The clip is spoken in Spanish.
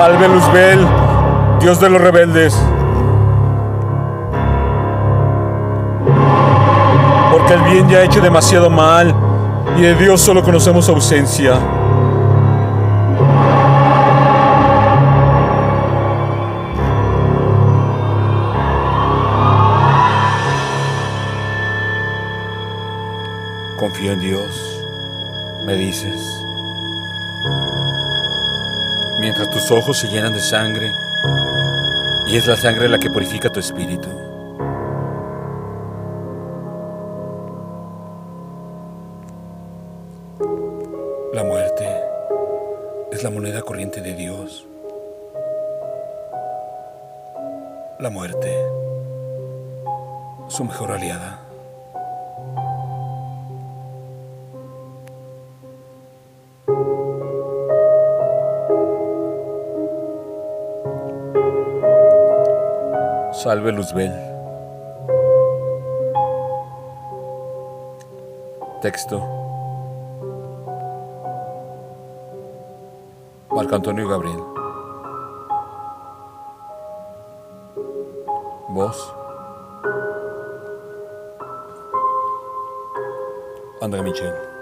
Salve Luzbel, Dios de los rebeldes. Porque el bien ya ha hecho demasiado mal y de Dios solo conocemos ausencia. Confío en Dios, me dices. Mientras tus ojos se llenan de sangre, y es la sangre la que purifica tu espíritu. La muerte es la moneda corriente de Dios. La muerte, su mejor aliada. Salve Luzbel. Texto. Marco Antonio Gabriel. Voz. André Michel.